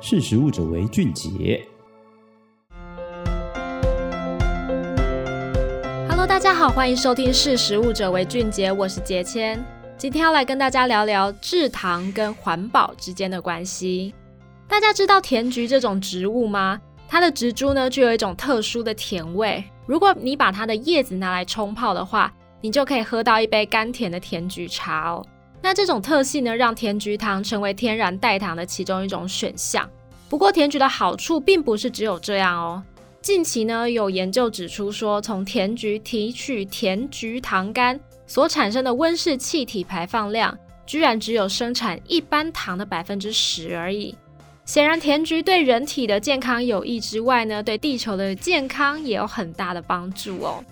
识食物者为俊杰。Hello，大家好，欢迎收听《识食物者为俊杰》，我是杰谦。今天要来跟大家聊聊制糖跟环保之间的关系。大家知道甜菊这种植物吗？它的植株呢，具有一种特殊的甜味。如果你把它的叶子拿来冲泡的话，你就可以喝到一杯甘甜的甜菊茶哦。那这种特性呢，让甜菊糖成为天然代糖的其中一种选项。不过，甜菊的好处并不是只有这样哦。近期呢，有研究指出说，从甜菊提取甜菊糖苷所产生的温室气体排放量，居然只有生产一般糖的百分之十而已。显然，甜菊对人体的健康有益之外呢，对地球的健康也有很大的帮助哦。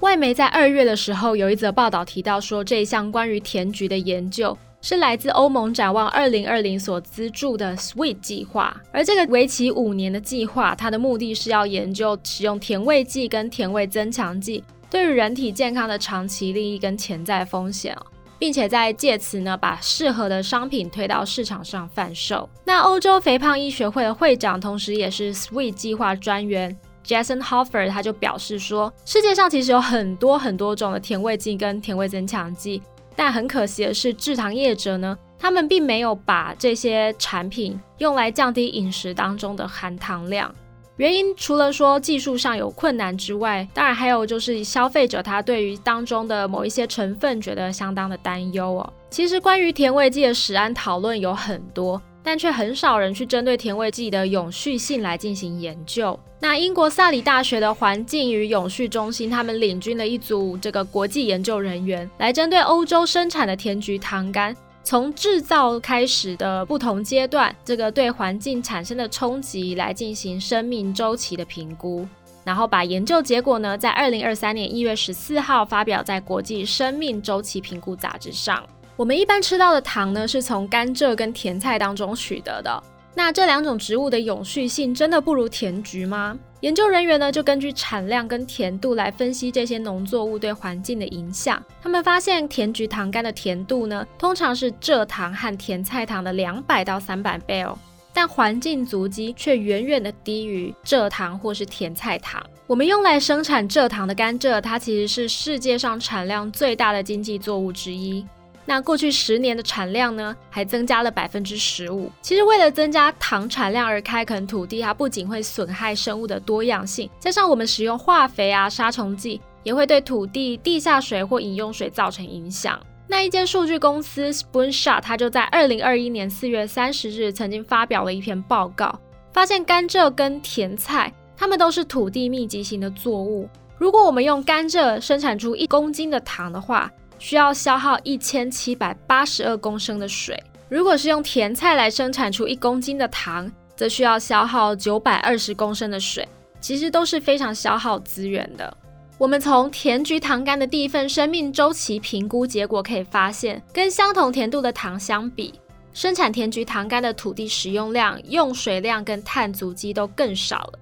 外媒在二月的时候有一则报道提到说，这一项关于甜菊的研究是来自欧盟展望二零二零所资助的 SWEET 计划，而这个为期五年的计划，它的目的是要研究使用甜味剂跟甜味增强剂对于人体健康的长期利益跟潜在风险哦。并且在借此呢，把适合的商品推到市场上贩售。那欧洲肥胖医学会的会长，同时也是 SWEET 计划专员 Jason Hofer，他就表示说，世界上其实有很多很多种的甜味剂跟甜味增强剂，但很可惜的是，制糖业者呢，他们并没有把这些产品用来降低饮食当中的含糖量。原因除了说技术上有困难之外，当然还有就是消费者他对于当中的某一些成分觉得相当的担忧哦。其实关于甜味剂的食安讨论有很多，但却很少人去针对甜味剂的永续性来进行研究。那英国萨里大学的环境与永续中心，他们领军了一组这个国际研究人员，来针对欧洲生产的甜菊糖苷。从制造开始的不同阶段，这个对环境产生的冲击来进行生命周期的评估，然后把研究结果呢，在二零二三年一月十四号发表在国际生命周期评估杂志上。我们一般吃到的糖呢，是从甘蔗跟甜菜当中取得的。那这两种植物的永续性真的不如甜菊吗？研究人员呢，就根据产量跟甜度来分析这些农作物对环境的影响。他们发现甜菊糖苷的甜度呢，通常是蔗糖和甜菜糖的两百到三百倍哦，但环境足迹却远远的低于蔗糖或是甜菜糖。我们用来生产蔗糖的甘蔗，它其实是世界上产量最大的经济作物之一。那过去十年的产量呢，还增加了百分之十五。其实为了增加糖产量而开垦土地，它不仅会损害生物的多样性，加上我们使用化肥啊、杀虫剂，也会对土地、地下水或饮用水造成影响。那一间数据公司 Spoonshot，它就在二零二一年四月三十日曾经发表了一篇报告，发现甘蔗跟甜菜，它们都是土地密集型的作物。如果我们用甘蔗生产出一公斤的糖的话，需要消耗一千七百八十二公升的水。如果是用甜菜来生产出一公斤的糖，则需要消耗九百二十公升的水。其实都是非常消耗资源的。我们从甜菊糖苷的第一份生命周期评估结果可以发现，跟相同甜度的糖相比，生产甜菊糖苷的土地使用量、用水量跟碳足迹都更少了。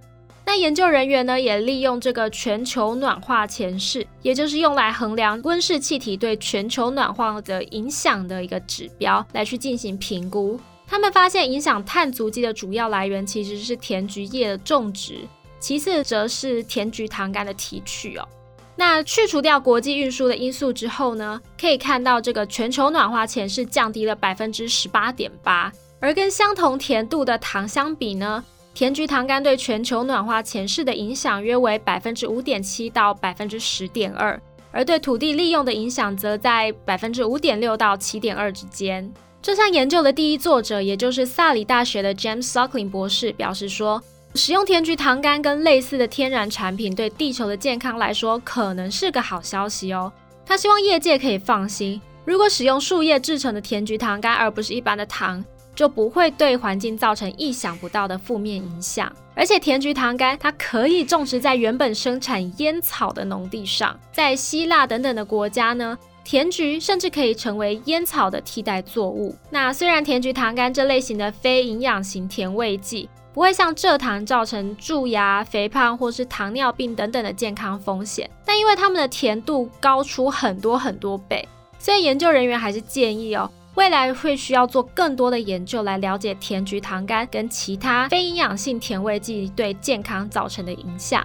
那研究人员呢，也利用这个全球暖化前势，也就是用来衡量温室气体对全球暖化的影响的一个指标，来去进行评估。他们发现，影响碳足迹的主要来源其实是甜菊叶的种植，其次则是甜菊糖苷的提取哦。那去除掉国际运输的因素之后呢，可以看到这个全球暖化前势降低了百分之十八点八，而跟相同甜度的糖相比呢，甜菊糖苷对全球暖化前势的影响约为百分之五点七到百分之十点二，而对土地利用的影响则在百分之五点六到七点二之间。这项研究的第一作者，也就是萨里大学的 James Suckling 博士表示说，使用甜菊糖苷跟类似的天然产品，对地球的健康来说可能是个好消息哦。他希望业界可以放心，如果使用树叶制成的甜菊糖苷，而不是一般的糖。就不会对环境造成意想不到的负面影响，而且甜菊糖苷它可以种植在原本生产烟草的农地上，在希腊等等的国家呢，甜菊甚至可以成为烟草的替代作物。那虽然甜菊糖苷这类型的非营养型甜味剂不会像蔗糖造成蛀牙、肥胖或是糖尿病等等的健康风险，但因为它们的甜度高出很多很多倍，所以研究人员还是建议哦。未来会需要做更多的研究来了解甜菊糖苷跟其他非营养性甜味剂对健康造成的影响。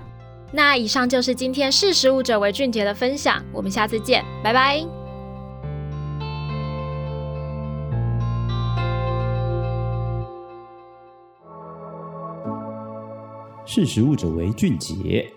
那以上就是今天识食物者为俊杰的分享，我们下次见，拜拜。识食物者为俊杰。